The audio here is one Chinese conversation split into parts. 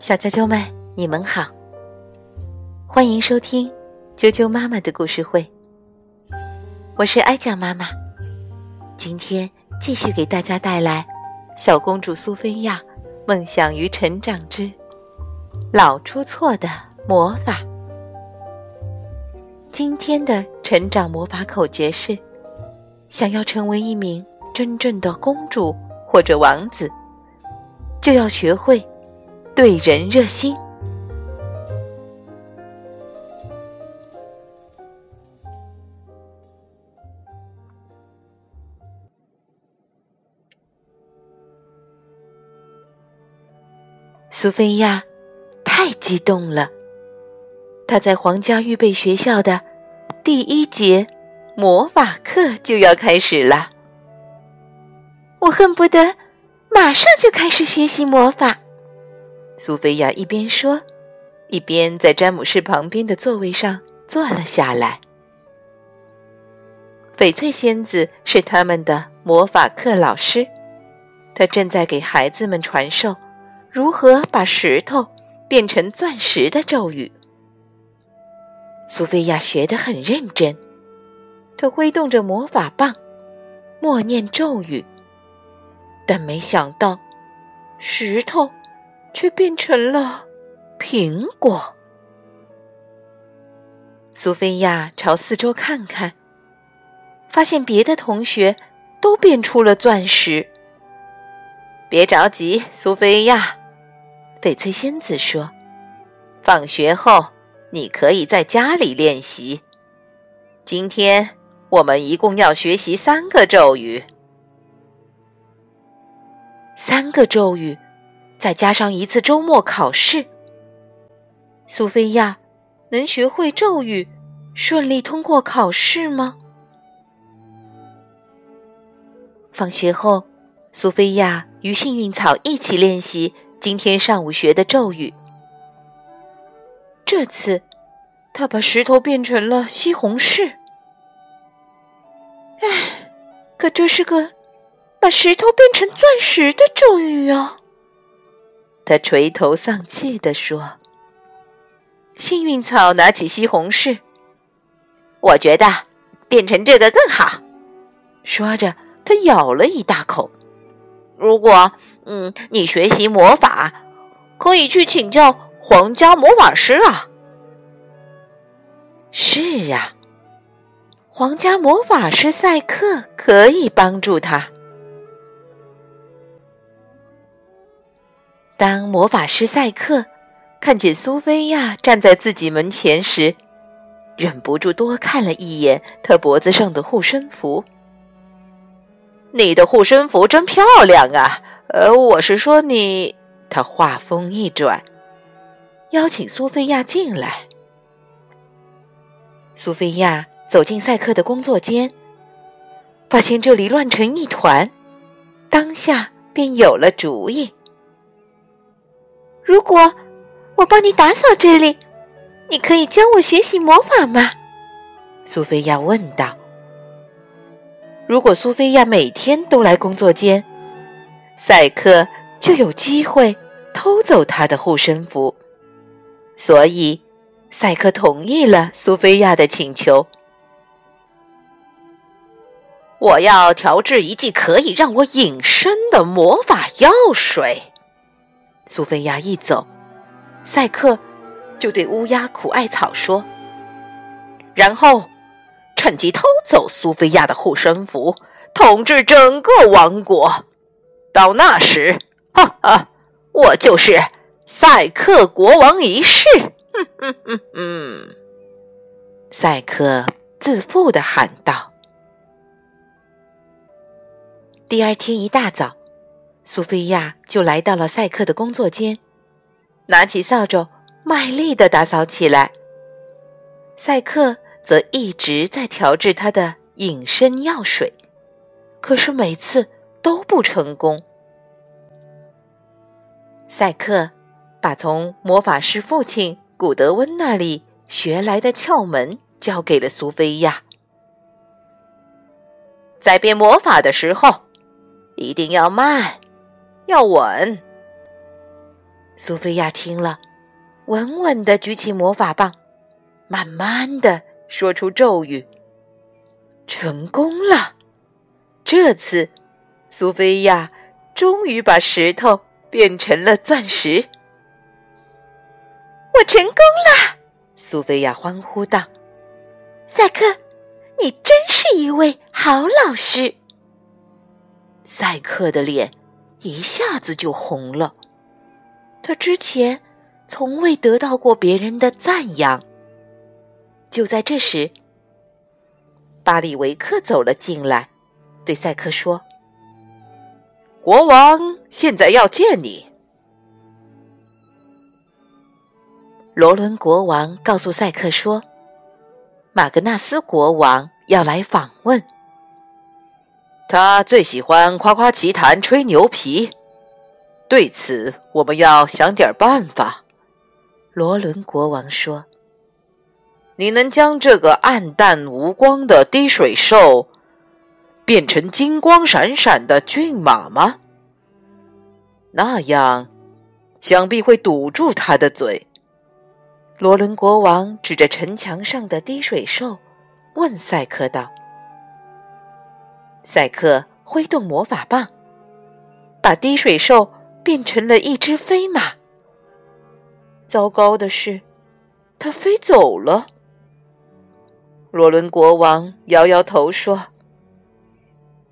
小啾啾们，你们好，欢迎收听啾啾妈妈的故事会。我是哀酱妈妈，今天继续给大家带来《小公主苏菲亚梦想与成长之老出错的魔法》。今天的成长魔法口诀是：想要成为一名真正的公主或者王子，就要学会。对人热心。苏菲亚太激动了，她在皇家预备学校的第一节魔法课就要开始了。我恨不得马上就开始学习魔法。苏菲亚一边说，一边在詹姆士旁边的座位上坐了下来。翡翠仙子是他们的魔法课老师，她正在给孩子们传授如何把石头变成钻石的咒语。苏菲亚学得很认真，她挥动着魔法棒，默念咒语，但没想到石头。却变成了苹果。苏菲亚朝四周看看，发现别的同学都变出了钻石。别着急，苏菲亚，翡翠仙子说：“放学后你可以在家里练习。今天我们一共要学习三个咒语，三个咒语。”再加上一次周末考试，苏菲亚能学会咒语，顺利通过考试吗？放学后，苏菲亚与幸运草一起练习今天上午学的咒语。这次，她把石头变成了西红柿。唉，可这是个把石头变成钻石的咒语啊！他垂头丧气地说：“幸运草拿起西红柿，我觉得变成这个更好。”说着，他咬了一大口。如果嗯，你学习魔法，可以去请教皇家魔法师啊。是啊，皇家魔法师赛克可以帮助他。当魔法师赛克看见苏菲亚站在自己门前时，忍不住多看了一眼她脖子上的护身符。你的护身符真漂亮啊！呃，我是说你。他话锋一转，邀请苏菲亚进来。苏菲亚走进赛克的工作间，发现这里乱成一团，当下便有了主意。如果我帮你打扫这里，你可以教我学习魔法吗？苏菲亚问道。如果苏菲亚每天都来工作间，赛克就有机会偷走她的护身符。所以，赛克同意了苏菲亚的请求。我要调制一剂可以让我隐身的魔法药水。苏菲亚一走，赛克就对乌鸦苦艾草说：“然后趁机偷走苏菲亚的护身符，统治整个王国。到那时，哈哈，我就是赛克国王一世。”哼哼哼哼，赛克自负的喊道。第二天一大早。苏菲亚就来到了赛克的工作间，拿起扫帚，卖力的打扫起来。赛克则一直在调制他的隐身药水，可是每次都不成功。赛克把从魔法师父亲古德温那里学来的窍门交给了苏菲亚，在变魔法的时候，一定要慢。要稳，苏菲亚听了，稳稳的举起魔法棒，慢慢的说出咒语。成功了！这次，苏菲亚终于把石头变成了钻石。我成功了！苏菲亚欢呼道：“赛克，你真是一位好老师。”赛克的脸一下子就红了。他之前从未得到过别人的赞扬。就在这时，巴里维克走了进来，对赛克说：“国王现在要见你。”罗伦国王告诉赛克说：“马格纳斯国王要来访问，他最喜欢夸夸其谈、吹牛皮。对此，我们要想点办法。”罗伦国王说。你能将这个暗淡无光的滴水兽变成金光闪闪的骏马吗？那样，想必会堵住他的嘴。罗伦国王指着城墙上的滴水兽，问赛克道：“赛克挥动魔法棒，把滴水兽变成了一只飞马。糟糕的是，它飞走了。”罗伦国王摇摇头说：“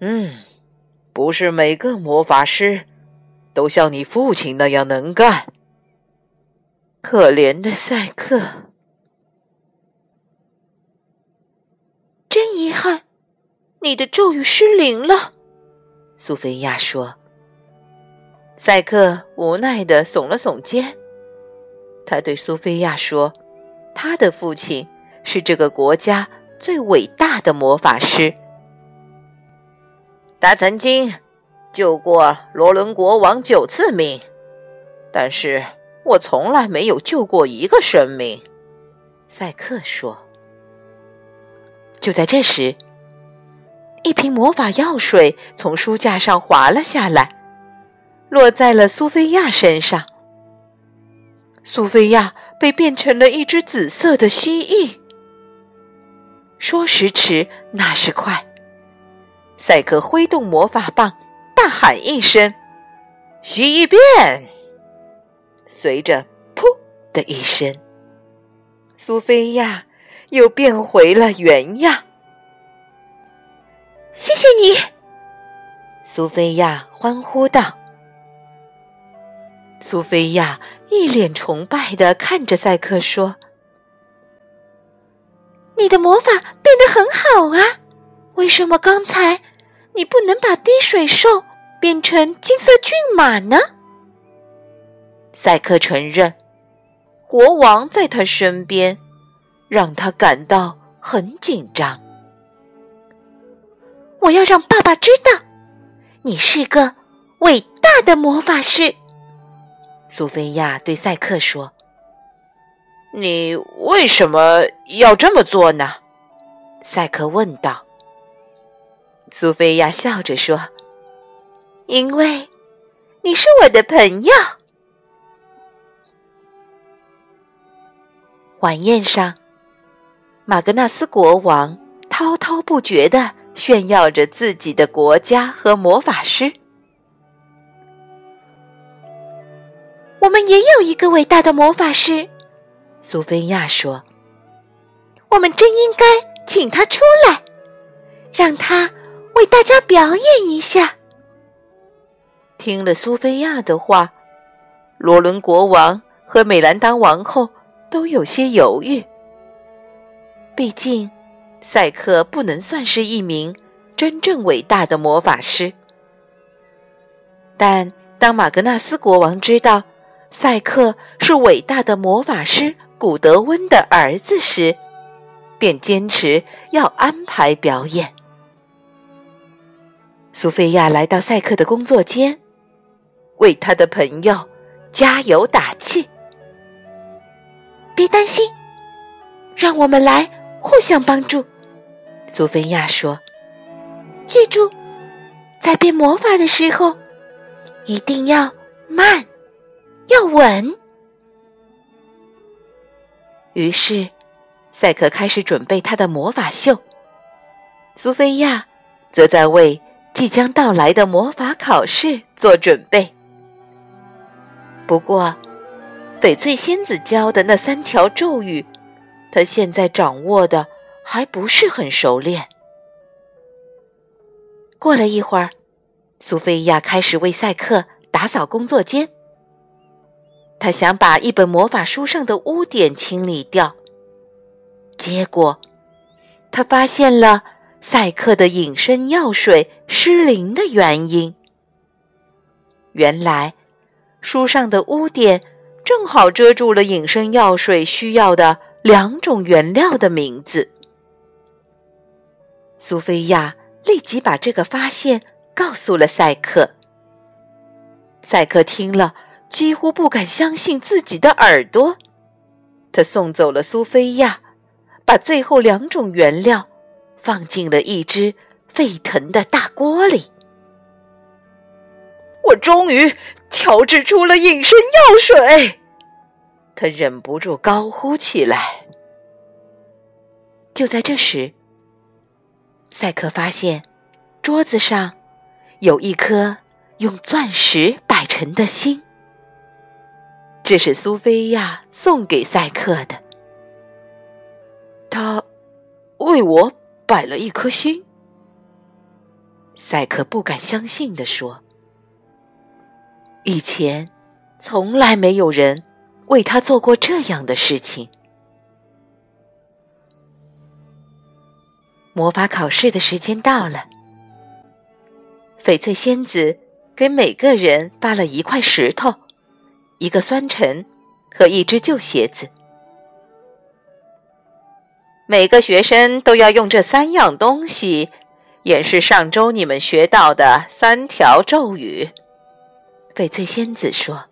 嗯，不是每个魔法师都像你父亲那样能干。可怜的赛克，真遗憾，你的咒语失灵了。”苏菲亚说。赛克无奈的耸了耸肩，他对苏菲亚说：“他的父亲。”是这个国家最伟大的魔法师，他曾经救过罗伦国王九次命，但是我从来没有救过一个生命。赛克说。就在这时，一瓶魔法药水从书架上滑了下来，落在了苏菲亚身上。苏菲亚被变成了一只紫色的蜥蜴。说时迟，那时快，赛克挥动魔法棒，大喊一声：“蜥蜴变！”随着“噗”的一声，苏菲亚又变回了原样。谢谢你，苏菲亚欢呼道。苏菲亚一脸崇拜的看着赛克说。你的魔法变得很好啊！为什么刚才你不能把滴水兽变成金色骏马呢？赛克承认，国王在他身边，让他感到很紧张。我要让爸爸知道，你是个伟大的魔法师。苏菲亚对赛克说。你为什么要这么做呢？赛克问道。苏菲亚笑着说：“因为你是我的朋友。”晚宴上，马格纳斯国王滔滔不绝的炫耀着自己的国家和魔法师。我们也有一个伟大的魔法师。苏菲亚说：“我们真应该请他出来，让他为大家表演一下。”听了苏菲亚的话，罗伦国王和美兰达王后都有些犹豫。毕竟，赛克不能算是一名真正伟大的魔法师。但当马格纳斯国王知道赛克是伟大的魔法师，古德温的儿子时，便坚持要安排表演。苏菲亚来到赛克的工作间，为他的朋友加油打气。别担心，让我们来互相帮助。苏菲亚说：“记住，在变魔法的时候，一定要慢，要稳。于是，赛克开始准备他的魔法秀。苏菲亚则在为即将到来的魔法考试做准备。不过，翡翠仙子教的那三条咒语，她现在掌握的还不是很熟练。过了一会儿，苏菲亚开始为赛克打扫工作间。他想把一本魔法书上的污点清理掉，结果他发现了赛克的隐身药水失灵的原因。原来，书上的污点正好遮住了隐身药水需要的两种原料的名字。苏菲亚立即把这个发现告诉了赛克。赛克听了。几乎不敢相信自己的耳朵，他送走了苏菲亚，把最后两种原料放进了一只沸腾的大锅里。我终于调制出了隐身药水，他忍不住高呼起来。就在这时，赛克发现桌子上有一颗用钻石摆成的心。这是苏菲亚送给赛克的，他为我摆了一颗心。赛克不敢相信地说：“以前从来没有人为他做过这样的事情。”魔法考试的时间到了，翡翠仙子给每个人发了一块石头。一个酸尘和一只旧鞋子，每个学生都要用这三样东西演示上周你们学到的三条咒语。翡翠仙子说：“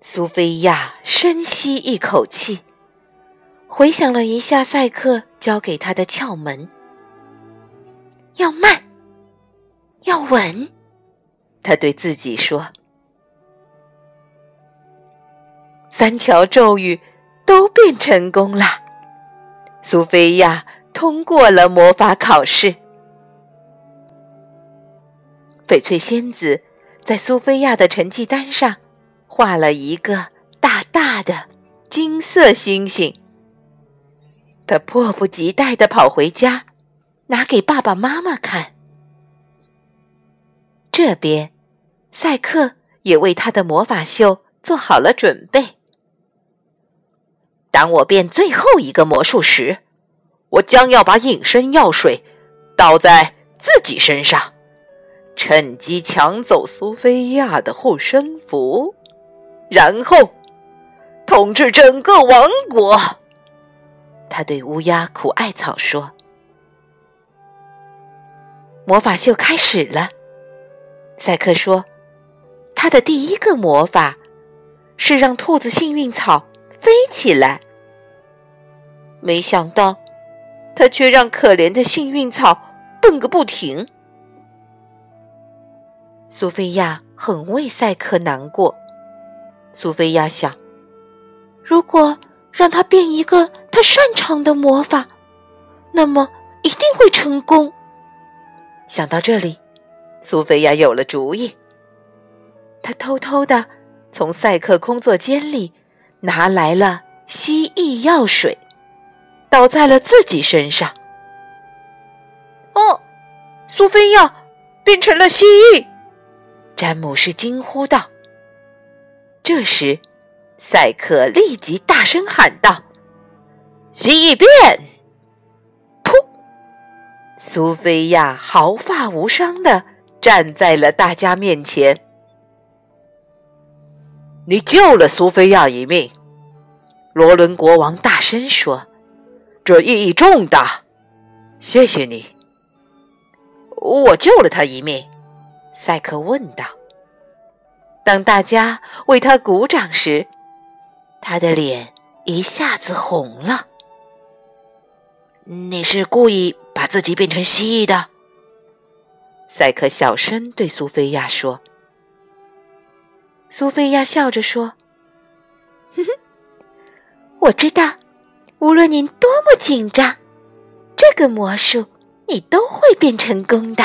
苏菲亚深吸一口气，回想了一下赛克教给他的窍门，要慢，要稳。”他对自己说。三条咒语都变成功了，苏菲亚通过了魔法考试。翡翠仙子在苏菲亚的成绩单上画了一个大大的金色星星。他迫不及待的跑回家，拿给爸爸妈妈看。这边，赛克也为他的魔法秀做好了准备。当我变最后一个魔术时，我将要把隐身药水倒在自己身上，趁机抢走苏菲亚的护身符，然后统治整个王国。他对乌鸦苦艾草说：“魔法秀开始了。”赛克说：“他的第一个魔法是让兔子幸运草飞起来。”没想到，他却让可怜的幸运草蹦个不停。苏菲亚很为赛克难过。苏菲亚想，如果让他变一个他擅长的魔法，那么一定会成功。想到这里，苏菲亚有了主意。她偷偷的从赛克工作间里拿来了蜥蜴药水。倒在了自己身上。哦，苏菲亚变成了蜥蜴！詹姆士惊呼道。这时，赛克立即大声喊道：“蜥蜴变！”噗，苏菲亚毫发无伤的站在了大家面前。你救了苏菲亚一命，罗伦国王大声说。这意义重大，谢谢你。我救了他一命。赛克问道。当大家为他鼓掌时，他的脸一下子红了。你是故意把自己变成蜥蜴的？赛克小声对苏菲亚说。苏菲亚笑着说：“哼哼，我知道，无论您多么紧张，这个魔术你都会变成功的。”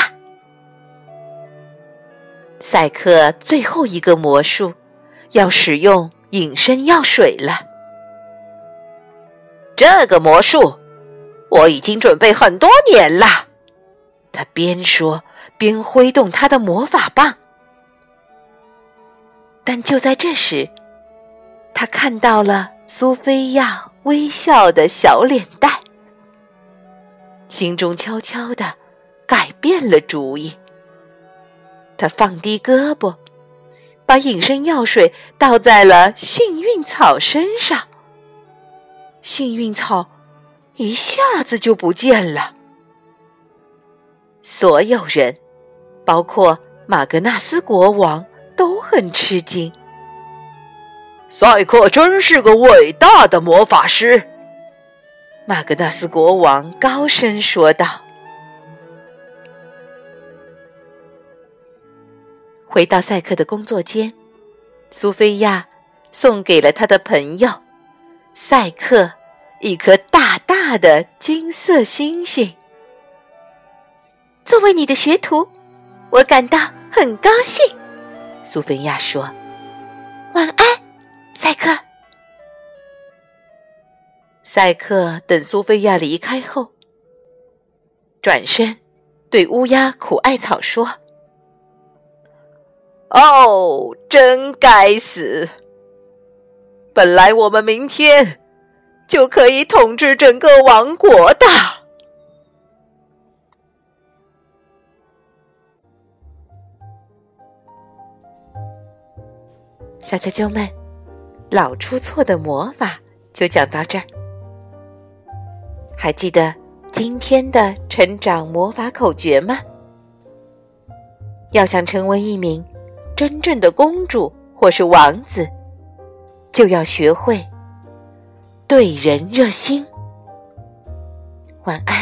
赛克最后一个魔术要使用隐身药水了。这个魔术我已经准备很多年了。他边说边挥动他的魔法棒。但就在这时，他看到了苏菲亚微笑的小脸蛋，心中悄悄的改变了主意。他放低胳膊，把隐身药水倒在了幸运草身上。幸运草一下子就不见了。所有人，包括马格纳斯国王。都很吃惊。赛克真是个伟大的魔法师，马格纳斯国王高声说道。回到赛克的工作间，苏菲亚送给了他的朋友赛克一颗大大的金色星星。作为你的学徒，我感到很高兴。苏菲亚说：“晚安，赛克。”赛克等苏菲亚离开后，转身对乌鸦苦艾草说：“哦，真该死！本来我们明天就可以统治整个王国的。”小啾啾们，老出错的魔法就讲到这儿。还记得今天的成长魔法口诀吗？要想成为一名真正的公主或是王子，就要学会对人热心。晚安。